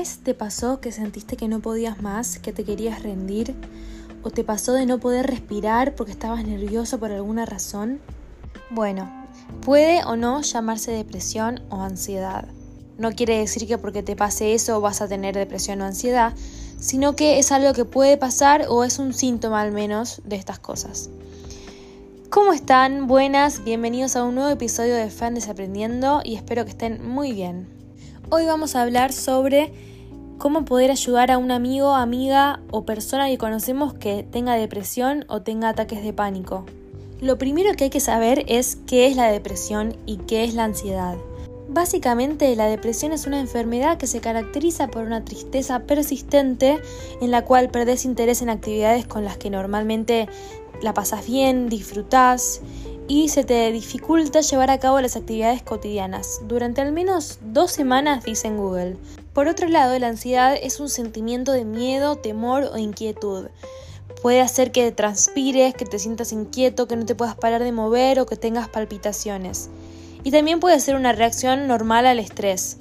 te pasó que sentiste que no podías más, que te querías rendir? ¿O te pasó de no poder respirar porque estabas nervioso por alguna razón? Bueno, puede o no llamarse depresión o ansiedad. No quiere decir que porque te pase eso vas a tener depresión o ansiedad, sino que es algo que puede pasar o es un síntoma al menos de estas cosas. ¿Cómo están? Buenas, bienvenidos a un nuevo episodio de Fan Desaprendiendo y espero que estén muy bien. Hoy vamos a hablar sobre cómo poder ayudar a un amigo, amiga o persona que conocemos que tenga depresión o tenga ataques de pánico. Lo primero que hay que saber es qué es la depresión y qué es la ansiedad. Básicamente la depresión es una enfermedad que se caracteriza por una tristeza persistente en la cual perdés interés en actividades con las que normalmente la pasas bien, disfrutás y se te dificulta llevar a cabo las actividades cotidianas durante al menos dos semanas, dice en Google. Por otro lado, la ansiedad es un sentimiento de miedo, temor o inquietud. Puede hacer que transpires, que te sientas inquieto, que no te puedas parar de mover o que tengas palpitaciones. Y también puede ser una reacción normal al estrés.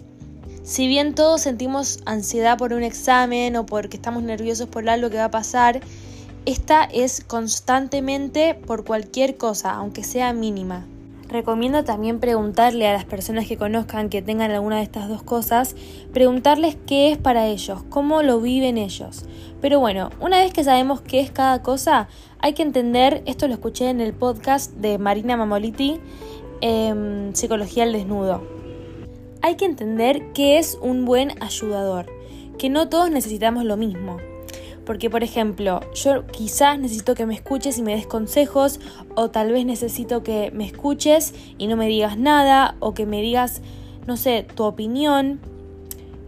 Si bien todos sentimos ansiedad por un examen o porque estamos nerviosos por algo que va a pasar, esta es constantemente por cualquier cosa, aunque sea mínima. Recomiendo también preguntarle a las personas que conozcan que tengan alguna de estas dos cosas, preguntarles qué es para ellos, cómo lo viven ellos. Pero bueno, una vez que sabemos qué es cada cosa, hay que entender, esto lo escuché en el podcast de Marina Mamoliti, eh, Psicología al Desnudo. Hay que entender qué es un buen ayudador, que no todos necesitamos lo mismo. Porque, por ejemplo, yo quizás necesito que me escuches y me des consejos, o tal vez necesito que me escuches y no me digas nada, o que me digas, no sé, tu opinión.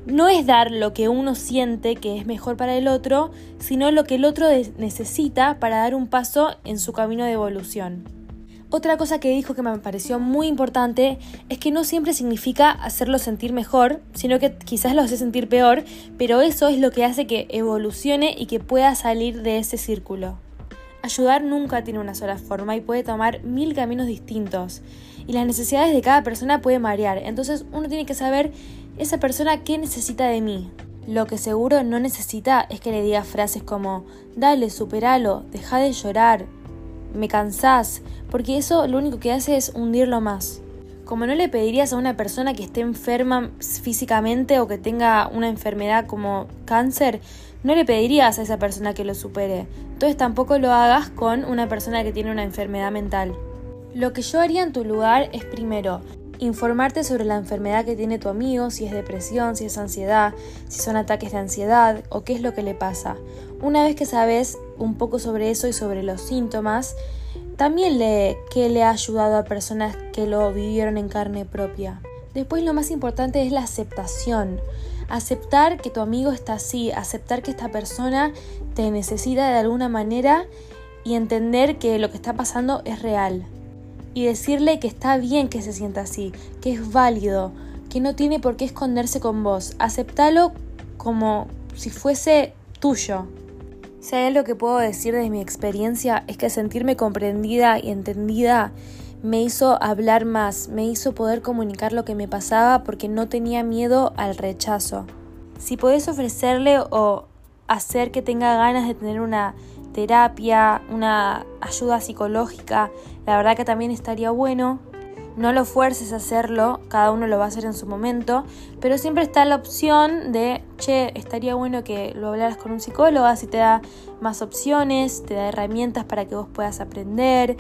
No es dar lo que uno siente que es mejor para el otro, sino lo que el otro necesita para dar un paso en su camino de evolución. Otra cosa que dijo que me pareció muy importante es que no siempre significa hacerlo sentir mejor, sino que quizás lo hace sentir peor, pero eso es lo que hace que evolucione y que pueda salir de ese círculo. Ayudar nunca tiene una sola forma y puede tomar mil caminos distintos. Y las necesidades de cada persona pueden variar. Entonces uno tiene que saber esa persona qué necesita de mí. Lo que seguro no necesita es que le diga frases como dale, superalo, deja de llorar, me cansás, porque eso lo único que hace es hundirlo más. Como no le pedirías a una persona que esté enferma físicamente o que tenga una enfermedad como cáncer, no le pedirías a esa persona que lo supere. Entonces tampoco lo hagas con una persona que tiene una enfermedad mental. Lo que yo haría en tu lugar es primero informarte sobre la enfermedad que tiene tu amigo, si es depresión, si es ansiedad, si son ataques de ansiedad o qué es lo que le pasa. Una vez que sabes un poco sobre eso y sobre los síntomas, también le que le ha ayudado a personas que lo vivieron en carne propia. Después lo más importante es la aceptación. Aceptar que tu amigo está así, aceptar que esta persona te necesita de alguna manera y entender que lo que está pasando es real y decirle que está bien que se sienta así, que es válido, que no tiene por qué esconderse con vos. Aceptalo como si fuese tuyo. Si hay algo que puedo decir desde mi experiencia es que sentirme comprendida y entendida me hizo hablar más, me hizo poder comunicar lo que me pasaba porque no tenía miedo al rechazo. Si podés ofrecerle o hacer que tenga ganas de tener una terapia, una ayuda psicológica, la verdad que también estaría bueno. No lo fuerces a hacerlo, cada uno lo va a hacer en su momento, pero siempre está la opción de, che, estaría bueno que lo hablaras con un psicólogo, así te da más opciones, te da herramientas para que vos puedas aprender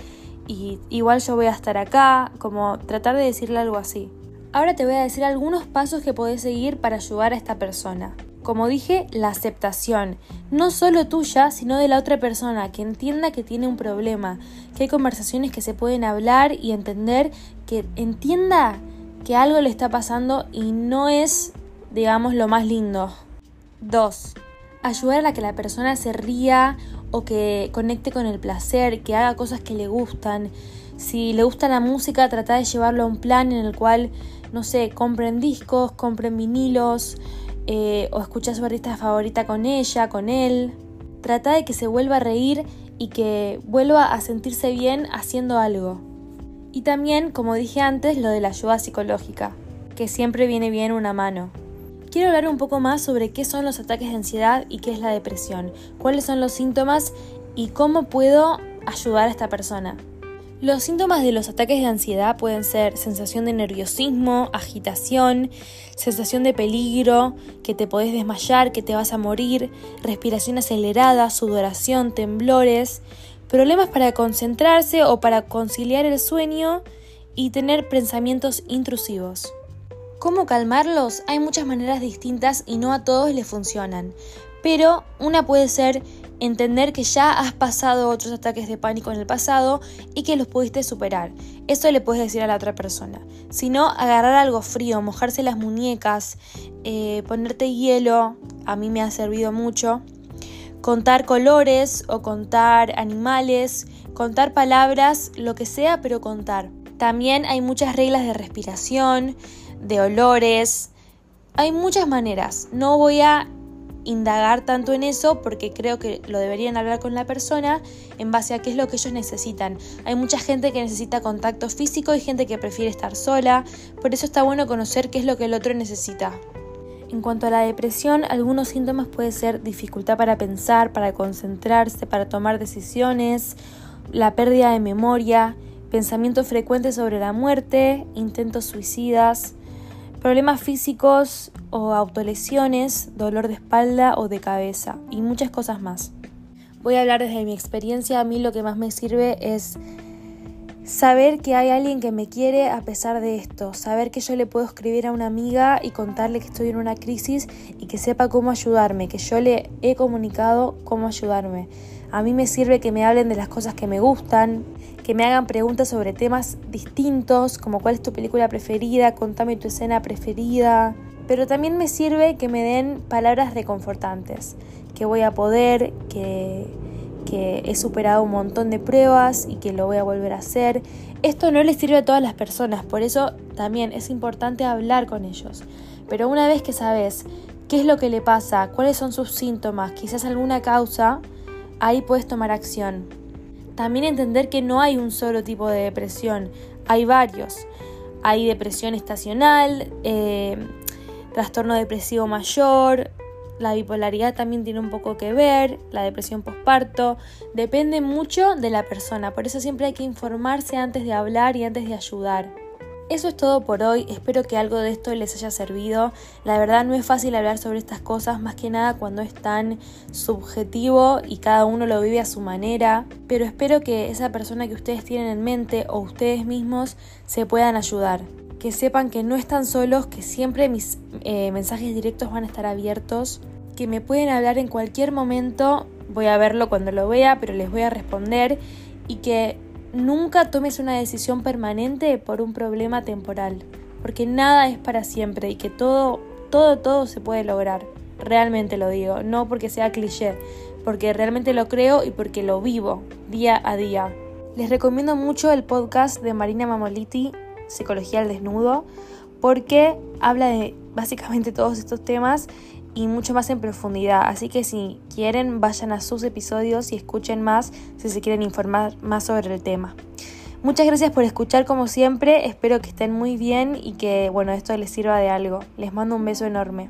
y igual yo voy a estar acá, como tratar de decirle algo así. Ahora te voy a decir algunos pasos que podés seguir para ayudar a esta persona. Como dije, la aceptación, no solo tuya, sino de la otra persona, que entienda que tiene un problema, que hay conversaciones que se pueden hablar y entender, que entienda que algo le está pasando y no es, digamos, lo más lindo. 2. Ayudar a que la persona se ría o que conecte con el placer, que haga cosas que le gustan. Si le gusta la música, trata de llevarlo a un plan en el cual, no sé, compren discos, compren vinilos, eh, o escucha su artista favorita con ella, con él. Trata de que se vuelva a reír y que vuelva a sentirse bien haciendo algo. Y también, como dije antes, lo de la ayuda psicológica, que siempre viene bien una mano. quiero hablar un poco más sobre qué son los ataques de ansiedad y qué es la depresión, cuáles son los síntomas y cómo puedo ayudar a esta persona. Los síntomas de los ataques de ansiedad pueden ser sensación de nerviosismo, agitación, sensación de peligro, que te podés desmayar, que te vas a morir, respiración acelerada, sudoración, temblores, problemas para concentrarse o para conciliar el sueño y tener pensamientos intrusivos. ¿Cómo calmarlos? Hay muchas maneras distintas y no a todos les funcionan, pero una puede ser entender que ya has pasado otros ataques de pánico en el pasado y que los pudiste superar. Eso le puedes decir a la otra persona. Si no, agarrar algo frío, mojarse las muñecas, eh, ponerte hielo, a mí me ha servido mucho. Contar colores o contar animales, contar palabras, lo que sea, pero contar. También hay muchas reglas de respiración, de olores. Hay muchas maneras. No voy a indagar tanto en eso porque creo que lo deberían hablar con la persona en base a qué es lo que ellos necesitan. Hay mucha gente que necesita contacto físico y gente que prefiere estar sola, por eso está bueno conocer qué es lo que el otro necesita. En cuanto a la depresión, algunos síntomas pueden ser dificultad para pensar, para concentrarse, para tomar decisiones, la pérdida de memoria, pensamientos frecuentes sobre la muerte, intentos suicidas, problemas físicos o autolesiones, dolor de espalda o de cabeza y muchas cosas más. Voy a hablar desde mi experiencia, a mí lo que más me sirve es saber que hay alguien que me quiere a pesar de esto, saber que yo le puedo escribir a una amiga y contarle que estoy en una crisis y que sepa cómo ayudarme, que yo le he comunicado cómo ayudarme. A mí me sirve que me hablen de las cosas que me gustan, que me hagan preguntas sobre temas distintos, como cuál es tu película preferida, contame tu escena preferida. Pero también me sirve que me den palabras reconfortantes, que voy a poder, que, que he superado un montón de pruebas y que lo voy a volver a hacer. Esto no les sirve a todas las personas, por eso también es importante hablar con ellos. Pero una vez que sabes qué es lo que le pasa, cuáles son sus síntomas, quizás alguna causa, ahí puedes tomar acción. También entender que no hay un solo tipo de depresión, hay varios. Hay depresión estacional, eh, trastorno depresivo mayor, la bipolaridad también tiene un poco que ver, la depresión postparto, depende mucho de la persona, por eso siempre hay que informarse antes de hablar y antes de ayudar. Eso es todo por hoy, espero que algo de esto les haya servido. La verdad no es fácil hablar sobre estas cosas, más que nada cuando es tan subjetivo y cada uno lo vive a su manera, pero espero que esa persona que ustedes tienen en mente o ustedes mismos se puedan ayudar. Que sepan que no están solos, que siempre mis eh, mensajes directos van a estar abiertos, que me pueden hablar en cualquier momento, voy a verlo cuando lo vea, pero les voy a responder. Y que Nunca tomes una decisión permanente por un problema temporal, porque nada es para siempre y que todo, todo, todo se puede lograr. Realmente lo digo, no porque sea cliché, porque realmente lo creo y porque lo vivo día a día. Les recomiendo mucho el podcast de Marina Mamoliti, Psicología al Desnudo, porque habla de básicamente todos estos temas y mucho más en profundidad. Así que si quieren, vayan a sus episodios y escuchen más si se quieren informar más sobre el tema. Muchas gracias por escuchar como siempre, espero que estén muy bien y que bueno, esto les sirva de algo. Les mando un beso enorme.